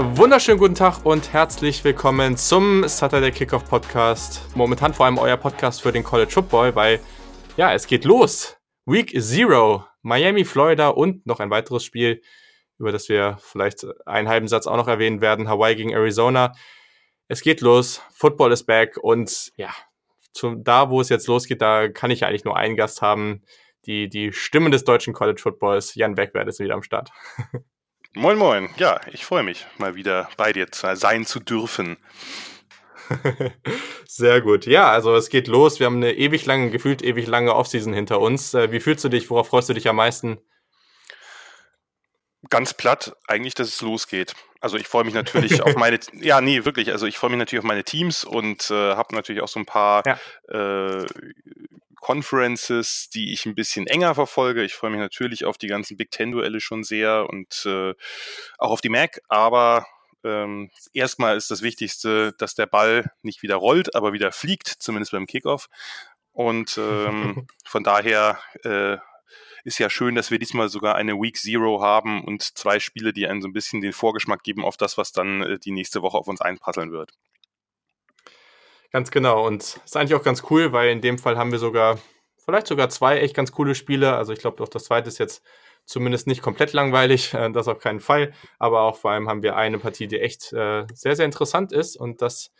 Wunderschönen guten Tag und herzlich willkommen zum Saturday Kickoff Podcast. Momentan vor allem euer Podcast für den College Football, weil ja, es geht los. Week Zero, Miami, Florida und noch ein weiteres Spiel, über das wir vielleicht einen halben Satz auch noch erwähnen werden, Hawaii gegen Arizona. Es geht los, Football ist back und ja, zum, da, wo es jetzt losgeht, da kann ich eigentlich nur einen Gast haben. Die, die Stimme des deutschen College Footballs, Jan Beckwert, ist wieder am Start. Moin, moin. Ja, ich freue mich, mal wieder bei dir sein zu dürfen. Sehr gut. Ja, also es geht los. Wir haben eine ewig lange, gefühlt ewig lange Offseason hinter uns. Äh, wie fühlst du dich? Worauf freust du dich am meisten? Ganz platt, eigentlich, dass es losgeht. Also ich freue mich natürlich auf meine, ja, nee, wirklich. Also ich freue mich natürlich auf meine Teams und äh, habe natürlich auch so ein paar ja. äh, Conferences, die ich ein bisschen enger verfolge. Ich freue mich natürlich auf die ganzen Big Ten-Duelle schon sehr und äh, auch auf die Mac, aber ähm, erstmal ist das Wichtigste, dass der Ball nicht wieder rollt, aber wieder fliegt, zumindest beim Kickoff. Und ähm, von daher äh, ist ja schön, dass wir diesmal sogar eine Week Zero haben und zwei Spiele, die einen so ein bisschen den Vorgeschmack geben auf das, was dann äh, die nächste Woche auf uns einprasseln wird. Ganz genau. Und ist eigentlich auch ganz cool, weil in dem Fall haben wir sogar, vielleicht sogar zwei echt ganz coole Spiele. Also ich glaube, auch das zweite ist jetzt zumindest nicht komplett langweilig, äh, das auf keinen Fall. Aber auch vor allem haben wir eine Partie, die echt äh, sehr, sehr interessant ist. Und das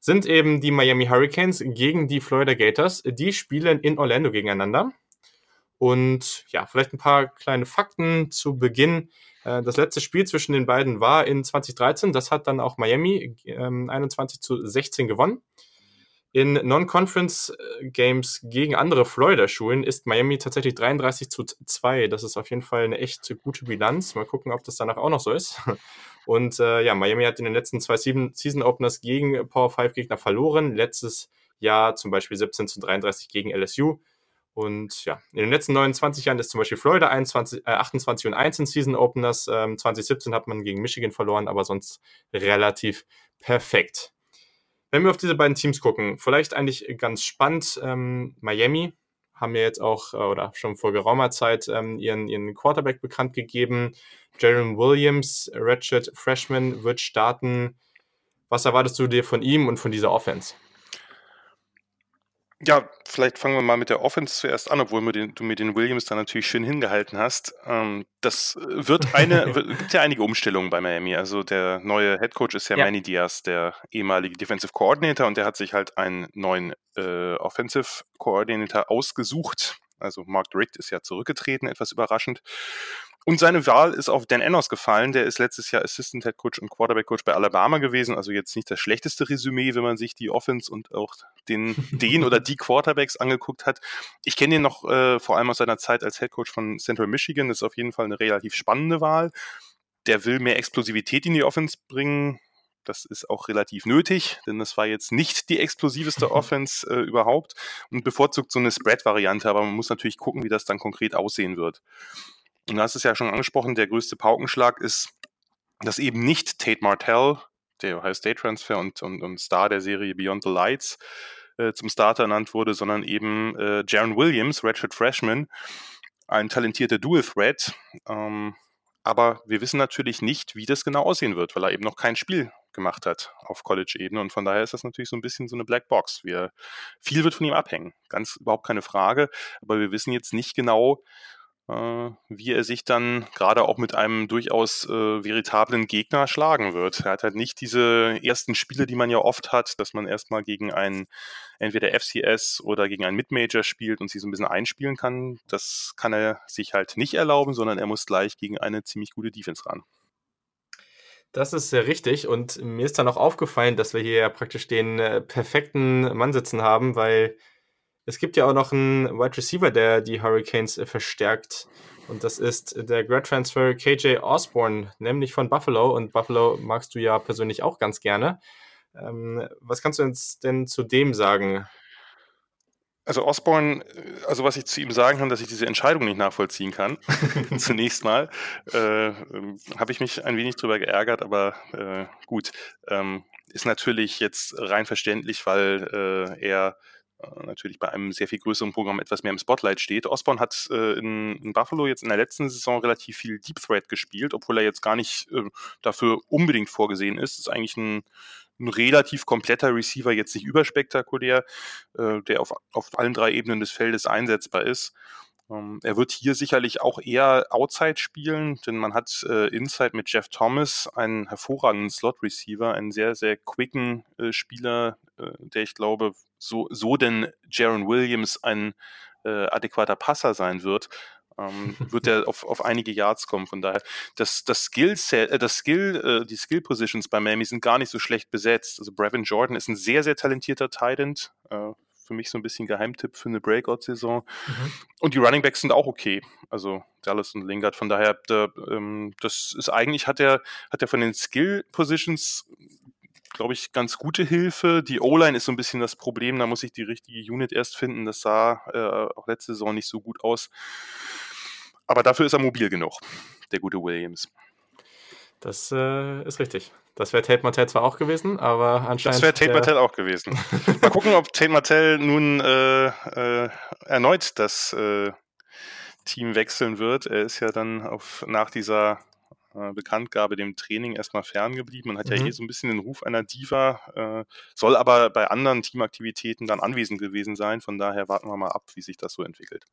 sind eben die Miami Hurricanes gegen die Florida Gators. Die spielen in Orlando gegeneinander. Und ja, vielleicht ein paar kleine Fakten zu Beginn. Äh, das letzte Spiel zwischen den beiden war in 2013. Das hat dann auch Miami ähm, 21 zu 16 gewonnen. In Non-Conference-Games äh, gegen andere Florida-Schulen ist Miami tatsächlich 33 zu 2. Das ist auf jeden Fall eine echt gute Bilanz. Mal gucken, ob das danach auch noch so ist. Und äh, ja, Miami hat in den letzten zwei Season-Openers gegen Power 5-Gegner verloren. Letztes Jahr zum Beispiel 17 zu 33 gegen LSU. Und ja, in den letzten 29 Jahren ist zum Beispiel Florida 21, äh, 28 und 1 in Season Openers. Ähm, 2017 hat man gegen Michigan verloren, aber sonst relativ perfekt. Wenn wir auf diese beiden Teams gucken, vielleicht eigentlich ganz spannend, ähm, Miami haben ja jetzt auch äh, oder schon vor geraumer Zeit ähm, ihren, ihren Quarterback bekannt gegeben. Jaron Williams, Redshirt Freshman, wird starten. Was erwartest du dir von ihm und von dieser Offense? Ja, vielleicht fangen wir mal mit der Offense zuerst an, obwohl den, du mir den Williams da natürlich schön hingehalten hast. Ähm, das wird eine, gibt ja einige Umstellungen bei Miami. Also der neue Head Coach ist ja, ja. Manny Diaz, der ehemalige Defensive Coordinator, und der hat sich halt einen neuen äh, Offensive Coordinator ausgesucht. Also Mark Richt ist ja zurückgetreten, etwas überraschend. Und seine Wahl ist auf Dan Ennos gefallen. Der ist letztes Jahr Assistant Head Coach und Quarterback Coach bei Alabama gewesen. Also jetzt nicht das schlechteste Resümee, wenn man sich die Offense und auch den, den oder die Quarterbacks angeguckt hat. Ich kenne ihn noch äh, vor allem aus seiner Zeit als Head Coach von Central Michigan. Das ist auf jeden Fall eine relativ spannende Wahl. Der will mehr Explosivität in die Offense bringen. Das ist auch relativ nötig, denn das war jetzt nicht die explosiveste Offense äh, überhaupt und bevorzugt so eine Spread-Variante, aber man muss natürlich gucken, wie das dann konkret aussehen wird. Und du hast es ja schon angesprochen, der größte Paukenschlag ist, dass eben nicht Tate Martell, der Ohio State Transfer und, und, und Star der Serie Beyond the Lights, äh, zum Starter ernannt wurde, sondern eben äh, Jaron Williams, Redshirt Freshman, ein talentierter Dual Threat. Ähm, aber wir wissen natürlich nicht, wie das genau aussehen wird, weil er eben noch kein Spiel gemacht hat auf College-Ebene. Und von daher ist das natürlich so ein bisschen so eine Black Box. Wir, viel wird von ihm abhängen. Ganz überhaupt keine Frage. Aber wir wissen jetzt nicht genau, wie er sich dann gerade auch mit einem durchaus äh, veritablen Gegner schlagen wird. Er hat halt nicht diese ersten Spiele, die man ja oft hat, dass man erstmal gegen einen entweder FCS oder gegen einen Midmajor spielt und sich so ein bisschen einspielen kann. Das kann er sich halt nicht erlauben, sondern er muss gleich gegen eine ziemlich gute Defense ran. Das ist sehr richtig und mir ist dann auch aufgefallen, dass wir hier ja praktisch den äh, perfekten Mann sitzen haben, weil es gibt ja auch noch einen Wide Receiver, der die Hurricanes äh, verstärkt. Und das ist der Grad Transfer KJ Osborne, nämlich von Buffalo. Und Buffalo magst du ja persönlich auch ganz gerne. Ähm, was kannst du uns denn zu dem sagen? Also Osborne, äh, also was ich zu ihm sagen kann, dass ich diese Entscheidung nicht nachvollziehen kann. Zunächst mal äh, ähm, habe ich mich ein wenig drüber geärgert, aber äh, gut, ähm, ist natürlich jetzt rein verständlich, weil äh, er äh, natürlich bei einem sehr viel größeren Programm etwas mehr im Spotlight steht. Osborne hat äh, in, in, Buffalo jetzt in der letzten Saison relativ viel Deep Threat gespielt, obwohl er jetzt gar nicht äh, dafür unbedingt vorgesehen ist. Ist eigentlich ein, ein relativ kompletter Receiver, jetzt nicht überspektakulär, äh, der auf, auf allen drei Ebenen des Feldes einsetzbar ist. Ähm, er wird hier sicherlich auch eher Outside spielen, denn man hat äh, Inside mit Jeff Thomas einen hervorragenden Slot-Receiver, einen sehr, sehr quicken äh, Spieler, äh, der ich glaube, so, so denn Jaron Williams ein äh, adäquater Passer sein wird, ähm, wird er auf, auf einige Yards kommen. Von daher, das, das Skill, äh, das Skill, äh, die Skill Positions bei Miami sind gar nicht so schlecht besetzt. Also Brevin Jordan ist ein sehr, sehr talentierter Tight End. Für mich so ein bisschen Geheimtipp für eine Breakout-Saison. Mhm. Und die Running Backs sind auch okay. Also Dallas und Lingard. Von daher, da, ähm, das ist eigentlich, hat er, hat er von den Skill-Positions glaube ich, ganz gute Hilfe. Die O-Line ist so ein bisschen das Problem. Da muss ich die richtige Unit erst finden. Das sah äh, auch letzte Saison nicht so gut aus. Aber dafür ist er mobil genug, der gute Williams. Das äh, ist richtig. Das wäre Tate Martell zwar auch gewesen, aber anscheinend. Das wäre Tate Martell auch gewesen. Mal gucken, ob Tate Martell nun äh, äh, erneut das äh, Team wechseln wird. Er ist ja dann auf, nach dieser äh, Bekanntgabe dem Training erstmal ferngeblieben und hat mhm. ja eh so ein bisschen den Ruf einer Diva, äh, soll aber bei anderen Teamaktivitäten dann anwesend gewesen sein. Von daher warten wir mal ab, wie sich das so entwickelt.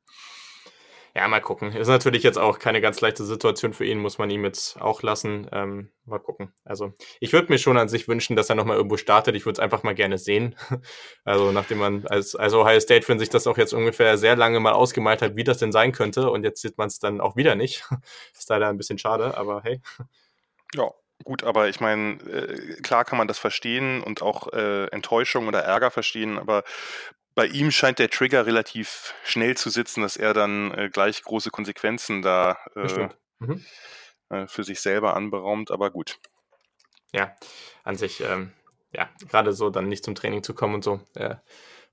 Ja, mal gucken. Ist natürlich jetzt auch keine ganz leichte Situation für ihn, muss man ihm jetzt auch lassen. Ähm, mal gucken. Also, ich würde mir schon an sich wünschen, dass er nochmal irgendwo startet. Ich würde es einfach mal gerne sehen. Also, nachdem man als, als Ohio State-Fan sich das auch jetzt ungefähr sehr lange mal ausgemalt hat, wie das denn sein könnte. Und jetzt sieht man es dann auch wieder nicht. Ist leider ein bisschen schade, aber hey. Ja, Gut, aber ich meine, äh, klar kann man das verstehen und auch äh, Enttäuschung oder Ärger verstehen, aber bei ihm scheint der Trigger relativ schnell zu sitzen, dass er dann äh, gleich große Konsequenzen da äh, mhm. äh, für sich selber anberaumt, aber gut. Ja, an sich, ähm, ja, gerade so dann nicht zum Training zu kommen und so. Äh,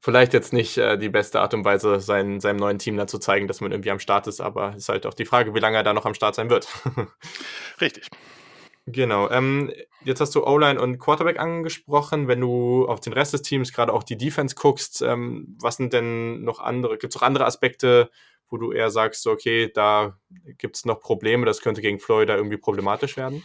vielleicht jetzt nicht äh, die beste Art und Weise, sein, seinem neuen Team da zu zeigen, dass man irgendwie am Start ist, aber es ist halt auch die Frage, wie lange er da noch am Start sein wird. Richtig. Genau. Ähm, jetzt hast du O-Line und Quarterback angesprochen. Wenn du auf den Rest des Teams, gerade auch die Defense guckst, ähm, was sind denn noch andere, gibt es auch andere Aspekte, wo du eher sagst, okay, da gibt es noch Probleme, das könnte gegen Florida irgendwie problematisch werden?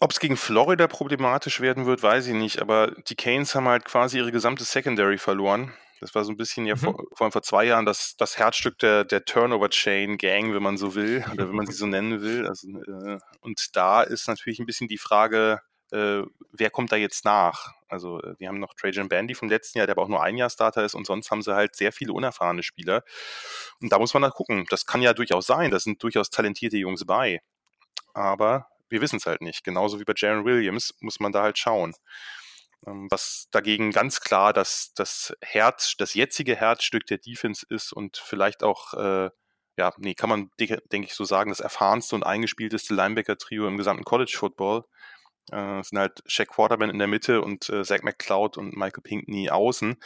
Ob es gegen Florida problematisch werden wird, weiß ich nicht, aber die Canes haben halt quasi ihre gesamte Secondary verloren. Das war so ein bisschen ja mhm. vor, vor allem vor zwei Jahren das, das Herzstück der, der Turnover-Chain-Gang, wenn man so will, oder wenn man sie so nennen will. Also, äh, und da ist natürlich ein bisschen die Frage, äh, wer kommt da jetzt nach? Also, äh, die haben noch Trajan Bandy vom letzten Jahr, der aber auch nur ein Jahr Starter ist, und sonst haben sie halt sehr viele unerfahrene Spieler. Und da muss man dann gucken. Das kann ja durchaus sein. Da sind durchaus talentierte Jungs bei. Aber wir wissen es halt nicht. Genauso wie bei Jaron Williams muss man da halt schauen. Ähm, was dagegen ganz klar das, das Herz, das jetzige Herzstück der Defense ist und vielleicht auch, äh, ja, nee, kann man, denke ich, so sagen, das erfahrenste und eingespielteste Linebacker-Trio im gesamten College Football. Äh, sind halt Shaq Quarterman in der Mitte und äh, Zach McCloud und Michael Pinkney außen.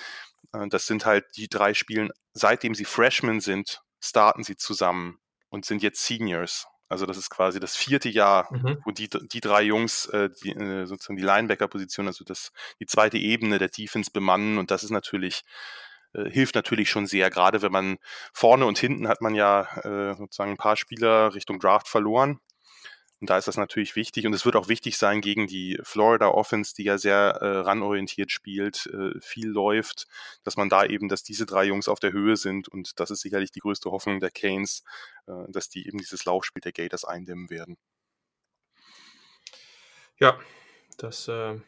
Äh, das sind halt die drei Spielen, seitdem sie Freshmen sind, starten sie zusammen und sind jetzt Seniors. Also das ist quasi das vierte Jahr, mhm. wo die, die drei Jungs äh, die, äh, sozusagen die Linebacker-Position, also das, die zweite Ebene der Defense bemannen. Und das ist natürlich, äh, hilft natürlich schon sehr, gerade wenn man vorne und hinten hat man ja äh, sozusagen ein paar Spieler Richtung Draft verloren und da ist das natürlich wichtig und es wird auch wichtig sein gegen die Florida Offense, die ja sehr äh, ranorientiert spielt, äh, viel läuft, dass man da eben, dass diese drei Jungs auf der Höhe sind und das ist sicherlich die größte Hoffnung der Canes, äh, dass die eben dieses Laufspiel der Gators eindämmen werden. Ja, das äh,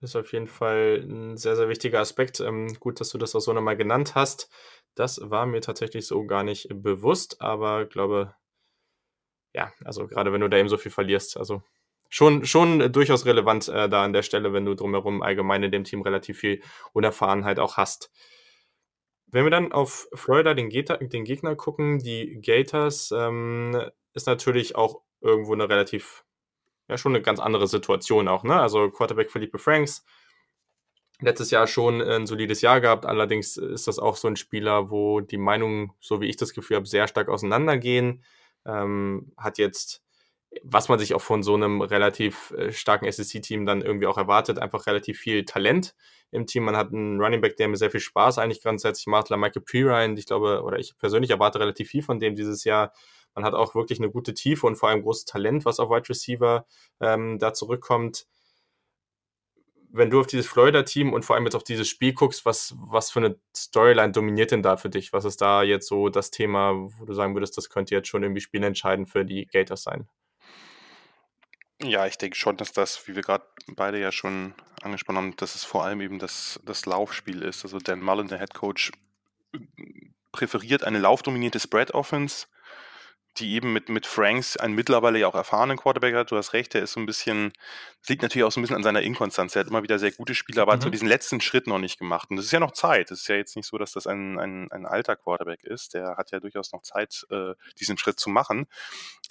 ist auf jeden Fall ein sehr, sehr wichtiger Aspekt. Ähm, gut, dass du das auch so nochmal genannt hast. Das war mir tatsächlich so gar nicht bewusst, aber glaube, ja, also gerade wenn du da eben so viel verlierst, also schon, schon durchaus relevant äh, da an der Stelle, wenn du drumherum allgemein in dem Team relativ viel Unerfahrenheit auch hast. Wenn wir dann auf Florida, den, Gator, den Gegner gucken, die Gators, ähm, ist natürlich auch irgendwo eine relativ, ja, schon eine ganz andere Situation auch, ne? Also Quarterback Felipe Franks, letztes Jahr schon ein solides Jahr gehabt, allerdings ist das auch so ein Spieler, wo die Meinungen, so wie ich das Gefühl habe, sehr stark auseinandergehen ähm, hat jetzt was man sich auch von so einem relativ äh, starken SEC-Team dann irgendwie auch erwartet. Einfach relativ viel Talent im Team. Man hat einen Running Back, der mir sehr viel Spaß eigentlich grundsätzlich macht, Michael Pirine. Ich glaube, oder ich persönlich erwarte relativ viel von dem dieses Jahr. Man hat auch wirklich eine gute Tiefe und vor allem großes Talent, was auf Wide Receiver ähm, da zurückkommt. Wenn du auf dieses Florida-Team und vor allem jetzt auf dieses Spiel guckst, was, was für eine Storyline dominiert denn da für dich? Was ist da jetzt so das Thema, wo du sagen würdest, das könnte jetzt schon irgendwie spielentscheidend für die Gators sein? Ja, ich denke schon, dass das, wie wir gerade beide ja schon angesprochen haben, dass es vor allem eben das, das Laufspiel ist. Also Dan Mullen, der Head Coach, präferiert eine laufdominierte Spread-Offense, die eben mit, mit Franks einen mittlerweile ja auch erfahrenen Quarterback hat. Du hast recht, der ist so ein bisschen, das liegt natürlich auch so ein bisschen an seiner Inkonstanz. Er hat immer wieder sehr gute Spiele, aber mhm. hat so mhm. diesen letzten Schritt noch nicht gemacht. Und das ist ja noch Zeit. Es ist ja jetzt nicht so, dass das ein, ein, ein alter Quarterback ist. Der hat ja durchaus noch Zeit, äh, diesen Schritt zu machen.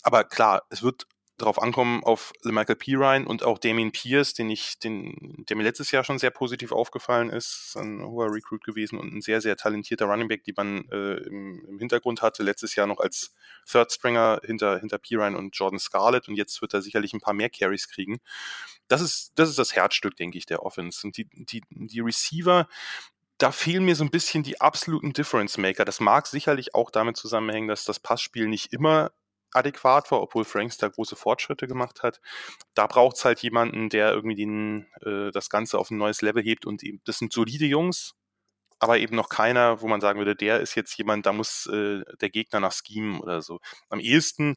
Aber klar, es wird drauf ankommen auf Michael Pirine und auch Damien Pierce, den ich, den, der mir letztes Jahr schon sehr positiv aufgefallen ist, ein hoher Recruit gewesen und ein sehr, sehr talentierter Running Back, die man äh, im, im, Hintergrund hatte, letztes Jahr noch als Third Stringer hinter, hinter Pirine und Jordan Scarlett und jetzt wird er sicherlich ein paar mehr Carries kriegen. Das ist, das ist das Herzstück, denke ich, der Offense. Und die, die, die Receiver, da fehlen mir so ein bisschen die absoluten Difference Maker. Das mag sicherlich auch damit zusammenhängen, dass das Passspiel nicht immer adäquat war, obwohl Franks da große Fortschritte gemacht hat. Da braucht es halt jemanden, der irgendwie den, äh, das Ganze auf ein neues Level hebt und eben, das sind solide Jungs, aber eben noch keiner, wo man sagen würde, der ist jetzt jemand, da muss äh, der Gegner nach schemen oder so. Am ehesten,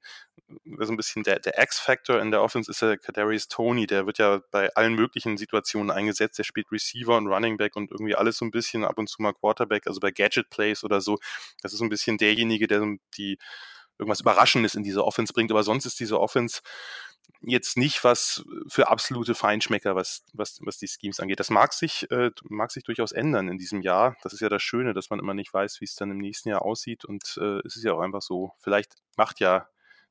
äh, so ein bisschen der, der X-Factor in der Offense ist der Kadarius Tony, der wird ja bei allen möglichen Situationen eingesetzt, der spielt Receiver und Running Back und irgendwie alles so ein bisschen ab und zu mal Quarterback, also bei Gadget Plays oder so. Das ist so ein bisschen derjenige, der die irgendwas Überraschendes in diese Offense bringt. Aber sonst ist diese Offense jetzt nicht was für absolute Feinschmecker, was, was, was die Schemes angeht. Das mag sich, äh, mag sich durchaus ändern in diesem Jahr. Das ist ja das Schöne, dass man immer nicht weiß, wie es dann im nächsten Jahr aussieht. Und äh, es ist ja auch einfach so, vielleicht macht ja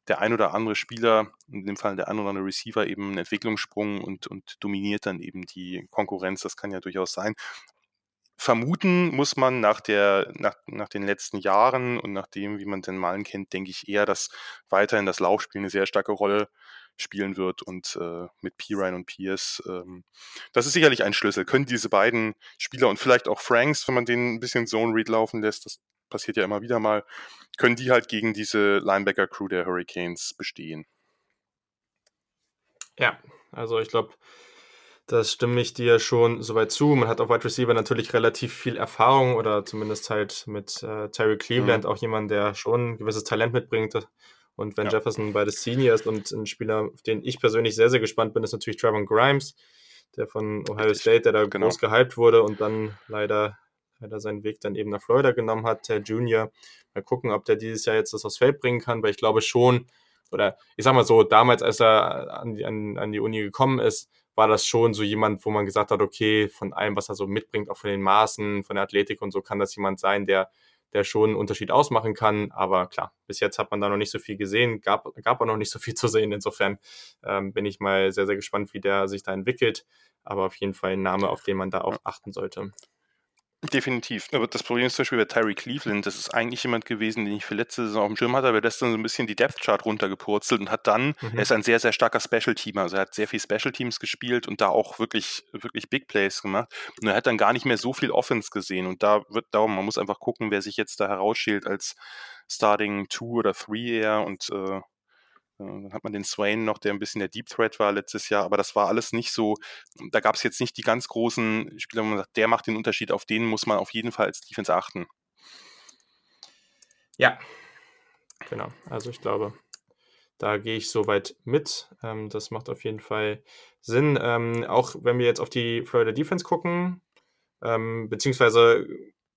der ein oder andere Spieler, in dem Fall der ein oder andere Receiver, eben einen Entwicklungssprung und, und dominiert dann eben die Konkurrenz. Das kann ja durchaus sein vermuten muss man nach, der, nach, nach den letzten Jahren und nach dem, wie man den Malen kennt, denke ich eher, dass weiterhin das Laufspiel eine sehr starke Rolle spielen wird und äh, mit Pirine und Pierce. Ähm, das ist sicherlich ein Schlüssel. Können diese beiden Spieler und vielleicht auch Franks, wenn man den ein bisschen Zone Read laufen lässt, das passiert ja immer wieder mal, können die halt gegen diese Linebacker-Crew der Hurricanes bestehen. Ja, also ich glaube, das stimme ich dir schon soweit zu. Man hat auf Wide Receiver natürlich relativ viel Erfahrung oder zumindest halt mit äh, Terry Cleveland mhm. auch jemand, der schon ein gewisses Talent mitbringt. Und wenn ja. Jefferson beides Senior ist und ein Spieler, auf den ich persönlich sehr, sehr gespannt bin, ist natürlich Trevor Grimes, der von Ohio State, der da genau. groß gehypt wurde und dann leider, leider seinen Weg dann eben nach Florida genommen hat, der Junior. Mal gucken, ob der dieses Jahr jetzt das aufs Feld bringen kann, weil ich glaube schon, oder ich sag mal so, damals, als er an die, an, an die Uni gekommen ist, war das schon so jemand, wo man gesagt hat, okay, von allem, was er so mitbringt, auch von den Maßen, von der Athletik und so, kann das jemand sein, der, der schon einen Unterschied ausmachen kann. Aber klar, bis jetzt hat man da noch nicht so viel gesehen, gab, gab auch noch nicht so viel zu sehen. Insofern ähm, bin ich mal sehr, sehr gespannt, wie der sich da entwickelt. Aber auf jeden Fall ein Name, auf den man da auch achten sollte. Definitiv. Aber das Problem ist zum Beispiel bei Terry Cleveland, das ist eigentlich jemand gewesen, den ich für letzte Saison auf dem Schirm hatte, aber der ist dann so ein bisschen die Depth Chart runtergepurzelt und hat dann, mhm. er ist ein sehr, sehr starker Special Teamer, also er hat sehr viel Special Teams gespielt und da auch wirklich, wirklich Big Plays gemacht und er hat dann gar nicht mehr so viel Offense gesehen und da wird darum, man muss einfach gucken, wer sich jetzt da herausschält als Starting Two oder Three eher und äh, dann hat man den Swain noch, der ein bisschen der Deep Threat war letztes Jahr, aber das war alles nicht so, da gab es jetzt nicht die ganz großen Spieler, wo man sagt, der macht den Unterschied, auf den muss man auf jeden Fall als Defense achten. Ja, genau. Also ich glaube, da gehe ich soweit mit. Ähm, das macht auf jeden Fall Sinn. Ähm, auch wenn wir jetzt auf die Florida Defense gucken, ähm, beziehungsweise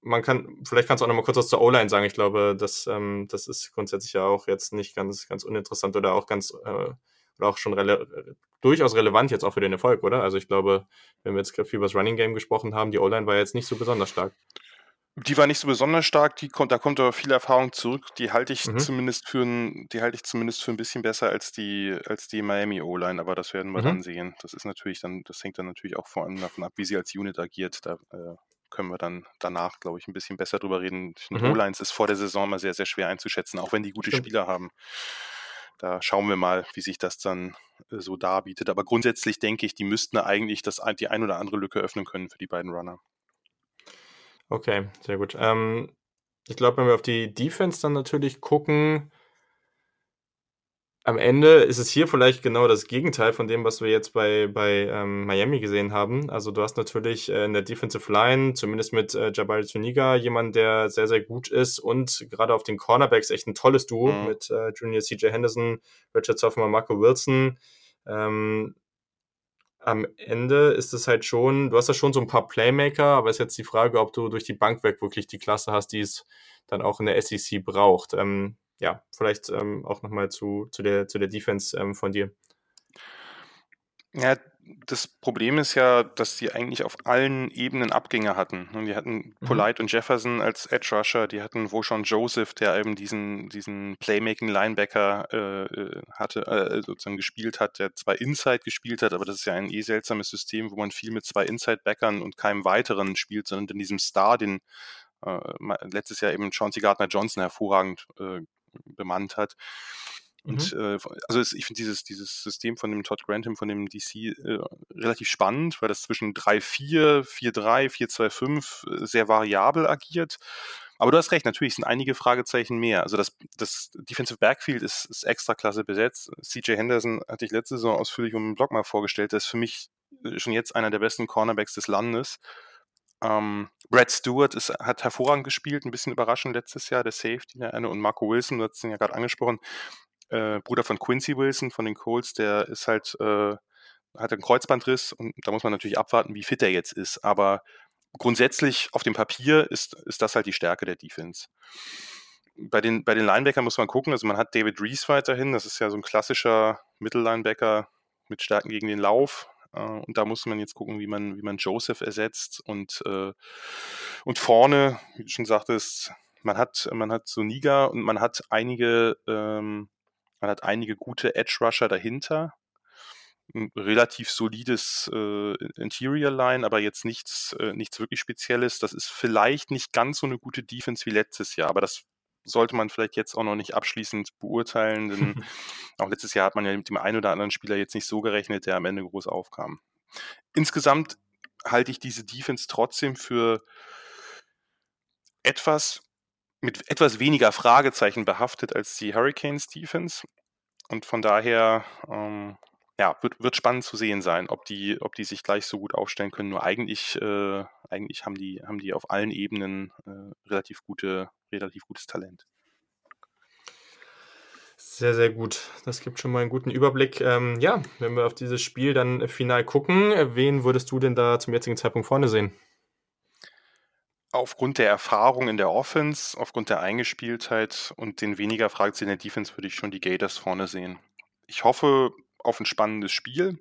man kann, vielleicht kannst du auch noch mal kurz was zur O-Line sagen. Ich glaube, das, ähm, das ist grundsätzlich ja auch jetzt nicht ganz, ganz uninteressant oder auch ganz, äh, oder auch schon rele durchaus relevant jetzt auch für den Erfolg, oder? Also ich glaube, wenn wir jetzt viel über das Running Game gesprochen haben, die O-Line war jetzt nicht so besonders stark. Die war nicht so besonders stark, die kommt, da kommt aber viel Erfahrung zurück. Die halte ich mhm. zumindest für ein, die halte ich zumindest für ein bisschen besser als die, als die Miami O-Line, aber das werden wir mhm. dann sehen. Das ist natürlich dann, das hängt dann natürlich auch vor allem davon ab, wie sie als Unit agiert. Da äh, können wir dann danach, glaube ich, ein bisschen besser drüber reden. Mhm. O-Lines ist vor der Saison immer sehr, sehr schwer einzuschätzen, auch wenn die gute Stimmt. Spieler haben. da schauen wir mal, wie sich das dann äh, so darbietet. Aber grundsätzlich denke ich, die müssten eigentlich das, die ein oder andere Lücke öffnen können für die beiden Runner. Okay, sehr gut. Ähm, ich glaube, wenn wir auf die Defense dann natürlich gucken, am Ende ist es hier vielleicht genau das Gegenteil von dem, was wir jetzt bei, bei ähm, Miami gesehen haben. Also du hast natürlich äh, in der Defensive Line, zumindest mit äh, Jabari Zuniga, jemand, der sehr, sehr gut ist und gerade auf den Cornerbacks echt ein tolles Duo mhm. mit äh, Junior CJ Henderson, Richard Sophomore, Marco Wilson. Ähm, am Ende ist es halt schon, du hast ja schon so ein paar Playmaker, aber ist jetzt die Frage, ob du durch die Bank weg wirklich die Klasse hast, die es dann auch in der SEC braucht. Ähm, ja, vielleicht ähm, auch nochmal zu, zu, der, zu der Defense ähm, von dir. Ja, das Problem ist ja, dass sie eigentlich auf allen Ebenen Abgänge hatten. Die hatten mhm. Polite und Jefferson als Edge Rusher, die hatten wo schon Joseph, der eben diesen, diesen Playmaking Linebacker äh, äh, hatte, äh, sozusagen gespielt hat, der zwar Inside gespielt hat, aber das ist ja ein eh seltsames System, wo man viel mit zwei Inside-Backern und keinem weiteren spielt, sondern in diesem Star, den äh, letztes Jahr eben Chauncey Gardner Johnson hervorragend äh, bemannt hat. Und mhm. äh, also es, ich finde dieses, dieses System von dem Todd Grantham, von dem DC, äh, relativ spannend, weil das zwischen 3-4, 4-3, 4-2-5 sehr variabel agiert. Aber du hast recht, natürlich sind einige Fragezeichen mehr. Also das, das Defensive Backfield ist, ist extra klasse besetzt. CJ Henderson hatte ich letzte Saison ausführlich um den Blog mal vorgestellt. Der ist für mich äh, schon jetzt einer der besten Cornerbacks des Landes. Ähm, Brad Stewart ist, hat hervorragend gespielt, ein bisschen überraschend letztes Jahr, der Safety, der eine, und Marco Wilson, du hast ihn ja gerade angesprochen, äh, Bruder von Quincy Wilson von den Colts, der ist halt, äh, hat einen Kreuzbandriss und da muss man natürlich abwarten, wie fit er jetzt ist. Aber grundsätzlich auf dem Papier ist, ist das halt die Stärke der Defense. Bei den, bei den Linebackern muss man gucken, also man hat David Reese weiterhin, das ist ja so ein klassischer Mittellinebacker mit Stärken gegen den Lauf, und da muss man jetzt gucken, wie man, wie man Joseph ersetzt. Und, äh, und vorne, wie du schon sagtest, man hat, man hat Soniga und man hat einige, ähm, man hat einige gute Edge Rusher dahinter. Ein relativ solides äh, Interior Line, aber jetzt nichts, äh, nichts wirklich Spezielles. Das ist vielleicht nicht ganz so eine gute Defense wie letztes Jahr, aber das sollte man vielleicht jetzt auch noch nicht abschließend beurteilen, denn auch letztes Jahr hat man ja mit dem einen oder anderen Spieler jetzt nicht so gerechnet, der am Ende groß aufkam. Insgesamt halte ich diese Defense trotzdem für etwas mit etwas weniger Fragezeichen behaftet als die Hurricanes Defense. Und von daher ähm, ja, wird, wird spannend zu sehen sein, ob die, ob die sich gleich so gut aufstellen können. Nur eigentlich, äh, eigentlich haben die, haben die auf allen Ebenen äh, relativ gute, relativ gutes Talent. Sehr, sehr gut. Das gibt schon mal einen guten Überblick. Ähm, ja, wenn wir auf dieses Spiel dann final gucken, wen würdest du denn da zum jetzigen Zeitpunkt vorne sehen? Aufgrund der Erfahrung in der Offense, aufgrund der Eingespieltheit und den weniger Fragezeichen in der Defense würde ich schon die Gators vorne sehen. Ich hoffe, auf ein spannendes Spiel.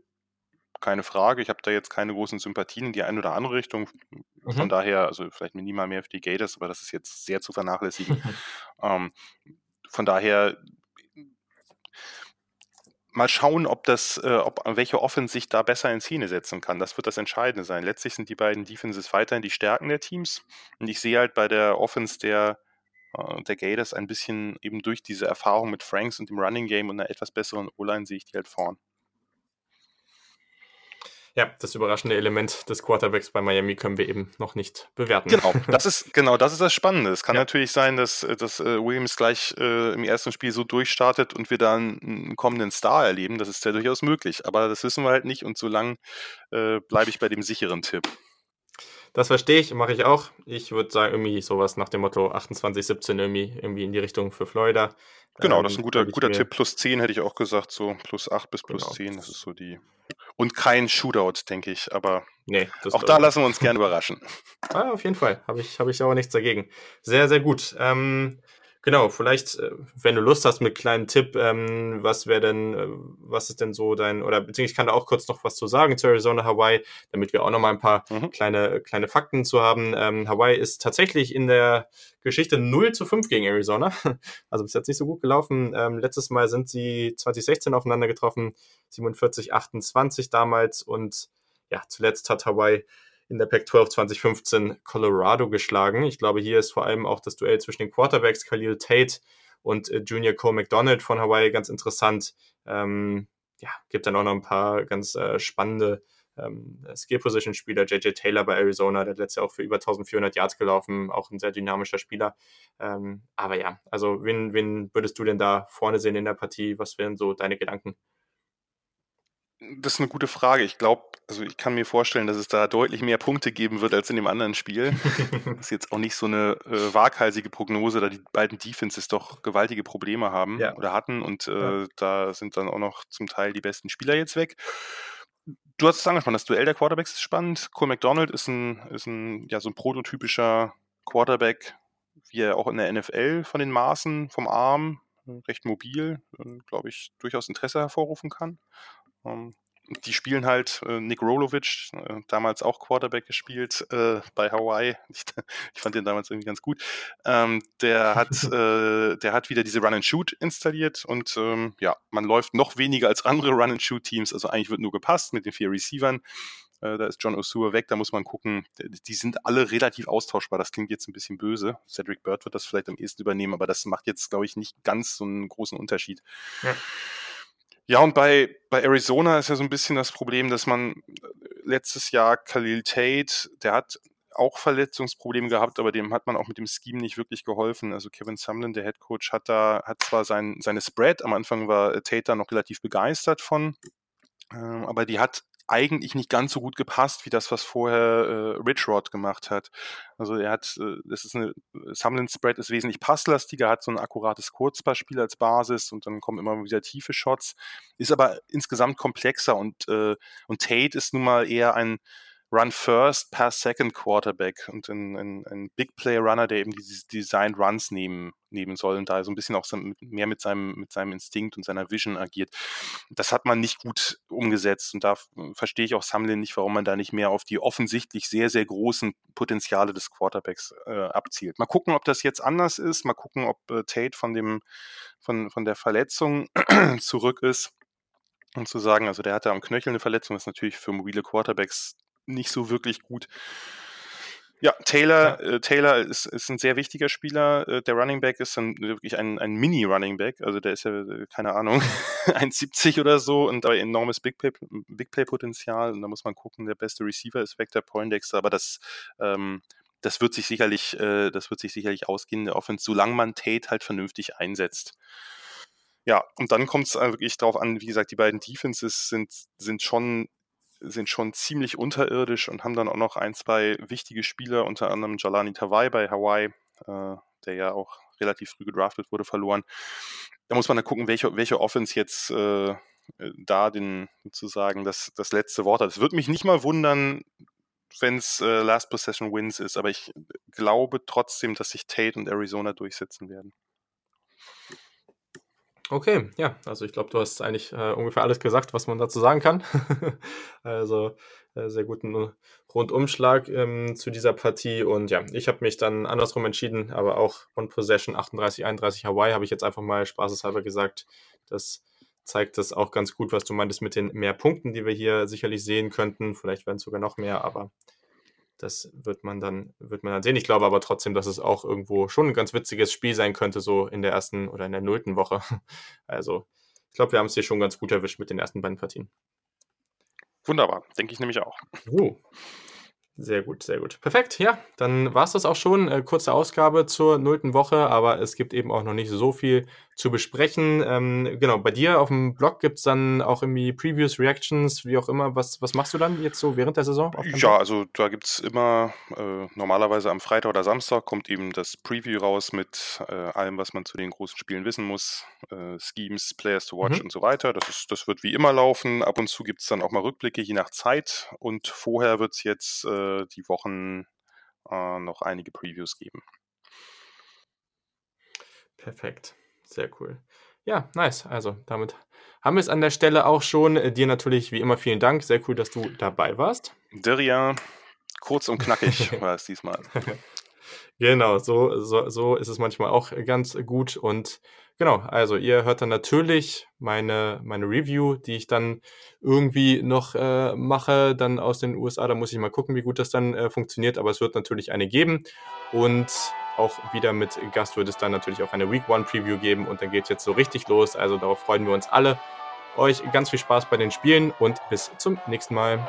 Keine Frage. Ich habe da jetzt keine großen Sympathien in die eine oder andere Richtung. Mhm. Von daher, also vielleicht minimal mehr für die Gators, aber das ist jetzt sehr zu vernachlässigen. ähm, von daher mal schauen, ob das, äh, ob welche Offense sich da besser in Szene setzen kann. Das wird das Entscheidende sein. Letztlich sind die beiden Defenses weiterhin die Stärken der Teams. Und ich sehe halt bei der Offense der äh, der Gators ein bisschen eben durch diese Erfahrung mit Franks und dem Running Game und einer etwas besseren O-Line sehe ich die halt vorn. Ja, das überraschende Element des Quarterbacks bei Miami können wir eben noch nicht bewerten. Genau, das ist genau das ist das Spannende. Es kann ja. natürlich sein, dass, dass äh, Williams gleich äh, im ersten Spiel so durchstartet und wir dann einen kommenden Star erleben. Das ist ja durchaus möglich. Aber das wissen wir halt nicht und solange äh, bleibe ich bei dem sicheren Tipp. Das verstehe ich, mache ich auch. Ich würde sagen, irgendwie sowas nach dem Motto 28, 17 irgendwie, irgendwie in die Richtung für Florida. Genau, ähm, das ist ein guter, guter Tipp. Plus 10 hätte ich auch gesagt, so plus 8 bis plus genau. 10, das ist so die. Und kein Shootout, denke ich, aber nee, auch da lassen wir uns gerne überraschen. Ah, auf jeden Fall, habe ich, hab ich aber nichts dagegen. Sehr, sehr gut. Ähm, Genau, vielleicht, äh, wenn du Lust hast mit kleinen Tipp, ähm, was wäre denn, äh, was ist denn so dein, oder beziehungsweise ich kann da auch kurz noch was zu sagen zu Arizona, Hawaii, damit wir auch noch mal ein paar mhm. kleine, kleine Fakten zu haben. Ähm, Hawaii ist tatsächlich in der Geschichte 0 zu 5 gegen Arizona. Also bis jetzt nicht so gut gelaufen. Ähm, letztes Mal sind sie 2016 aufeinander getroffen, 47, 28 damals und ja, zuletzt hat Hawaii in der Pac-12 2015 Colorado geschlagen. Ich glaube, hier ist vor allem auch das Duell zwischen den Quarterbacks Khalil Tate und äh, Junior Cole McDonald von Hawaii ganz interessant. Ähm, ja, gibt dann auch noch ein paar ganz äh, spannende ähm, Skill-Position-Spieler, JJ Taylor bei Arizona, der hat letztes Jahr auch für über 1400 Yards gelaufen, auch ein sehr dynamischer Spieler. Ähm, aber ja, also wen, wen würdest du denn da vorne sehen in der Partie? Was wären so deine Gedanken? Das ist eine gute Frage. Ich glaube, also ich kann mir vorstellen, dass es da deutlich mehr Punkte geben wird als in dem anderen Spiel. das ist jetzt auch nicht so eine äh, waghalsige Prognose, da die beiden Defenses doch gewaltige Probleme haben ja. oder hatten und äh, ja. da sind dann auch noch zum Teil die besten Spieler jetzt weg. Du hast es angesprochen, das Duell der Quarterbacks ist spannend. Cole McDonald ist ein, ist ein, ja, so ein prototypischer Quarterback, wie er auch in der NFL von den Maßen, vom Arm, recht mobil, äh, glaube ich, durchaus Interesse hervorrufen kann. Ähm, die spielen halt äh, Nick Rolovic, äh, damals auch Quarterback gespielt äh, bei Hawaii. Ich, ich, fand den damals irgendwie ganz gut. Ähm, der hat, äh, der hat wieder diese Run and Shoot installiert und ähm, ja, man läuft noch weniger als andere Run and Shoot Teams. Also eigentlich wird nur gepasst mit den vier Receivern. Äh, da ist John Osua weg, da muss man gucken. Die sind alle relativ austauschbar. Das klingt jetzt ein bisschen böse. Cedric Bird wird das vielleicht am ehesten übernehmen, aber das macht jetzt, glaube ich, nicht ganz so einen großen Unterschied. Ja. Ja, und bei, bei Arizona ist ja so ein bisschen das Problem, dass man äh, letztes Jahr Khalil Tate, der hat auch Verletzungsprobleme gehabt, aber dem hat man auch mit dem Scheme nicht wirklich geholfen. Also Kevin Sumlin, der Head Coach, hat da, hat zwar sein, seine Spread, am Anfang war Tate da noch relativ begeistert von, ähm, aber die hat eigentlich nicht ganz so gut gepasst wie das, was vorher äh, Rich Rod gemacht hat. Also er hat, äh, das ist eine, Sumlin Spread ist wesentlich passlastiger, hat so ein akkurates Kurzpassspiel als Basis und dann kommen immer wieder tiefe Shots, ist aber insgesamt komplexer und, äh, und Tate ist nun mal eher ein Run First, Pass Second Quarterback und ein, ein, ein Big Play Runner, der eben diese Designed Runs nehmen, nehmen soll und da so ein bisschen auch mehr mit seinem, mit seinem Instinkt und seiner Vision agiert. Das hat man nicht gut umgesetzt und da verstehe ich auch Samlin nicht, warum man da nicht mehr auf die offensichtlich sehr, sehr großen Potenziale des Quarterbacks äh, abzielt. Mal gucken, ob das jetzt anders ist, mal gucken, ob äh, Tate von dem, von, von der Verletzung zurück ist und zu sagen, also der hatte am Knöchel eine Verletzung, ist natürlich für mobile Quarterbacks nicht so wirklich gut. Ja, Taylor, ja. Äh, Taylor ist, ist ein sehr wichtiger Spieler. Äh, der Running Back ist dann wirklich ein, ein Mini-Running Back. Also der ist ja, äh, keine Ahnung, 1,70 oder so und aber enormes Big Play, Big Play Potenzial. Und da muss man gucken, der beste Receiver ist Vector Poindexter, aber das, ähm, das wird sich sicherlich, äh, das wird sich sicherlich ausgehen in der Offense, solange man Tate halt vernünftig einsetzt. Ja, und dann kommt es wirklich darauf an, wie gesagt, die beiden Defenses sind, sind schon sind schon ziemlich unterirdisch und haben dann auch noch ein, zwei wichtige Spieler, unter anderem Jalani Tawai bei Hawaii, äh, der ja auch relativ früh gedraftet wurde, verloren. Da muss man dann gucken, welche, welche Offense jetzt äh, da den sozusagen das, das letzte Wort hat. Es würde mich nicht mal wundern, wenn es äh, Last Possession Wins ist, aber ich glaube trotzdem, dass sich Tate und Arizona durchsetzen werden. Okay, ja, also ich glaube, du hast eigentlich äh, ungefähr alles gesagt, was man dazu sagen kann. also äh, sehr guten Rundumschlag ähm, zu dieser Partie. Und ja, ich habe mich dann andersrum entschieden, aber auch on Possession 38, 31 Hawaii habe ich jetzt einfach mal spaßeshalber gesagt. Das zeigt das auch ganz gut, was du meintest mit den mehr Punkten, die wir hier sicherlich sehen könnten. Vielleicht werden es sogar noch mehr, aber das wird man dann, wird man dann sehen. Ich glaube aber trotzdem, dass es auch irgendwo schon ein ganz witziges Spiel sein könnte, so in der ersten oder in der nullten Woche. Also, ich glaube, wir haben es hier schon ganz gut erwischt mit den ersten beiden Partien. Wunderbar, denke ich nämlich auch. Uh. Sehr gut, sehr gut. Perfekt, ja, dann war es das auch schon. Äh, kurze Ausgabe zur nullten Woche, aber es gibt eben auch noch nicht so viel zu besprechen. Ähm, genau, bei dir auf dem Blog gibt es dann auch irgendwie Previews, Reactions, wie auch immer. Was, was machst du dann jetzt so während der Saison? Ja, also da gibt es immer, äh, normalerweise am Freitag oder Samstag kommt eben das Preview raus mit äh, allem, was man zu den großen Spielen wissen muss. Äh, Schemes, Players to Watch mhm. und so weiter. Das, ist, das wird wie immer laufen. Ab und zu gibt es dann auch mal Rückblicke, je nach Zeit. Und vorher wird es jetzt äh, die Wochen äh, noch einige Previews geben. Perfekt. Sehr cool. Ja, nice. Also damit haben wir es an der Stelle auch schon. Dir natürlich wie immer vielen Dank. Sehr cool, dass du dabei warst. Dirja, kurz und knackig war es diesmal. Genau, so, so, so ist es manchmal auch ganz gut. Und genau, also ihr hört dann natürlich meine, meine Review, die ich dann irgendwie noch äh, mache, dann aus den USA. Da muss ich mal gucken, wie gut das dann äh, funktioniert. Aber es wird natürlich eine geben. Und auch wieder mit Gast wird es dann natürlich auch eine Week One Preview geben und dann geht es jetzt so richtig los. Also darauf freuen wir uns alle. Euch ganz viel Spaß bei den Spielen und bis zum nächsten Mal.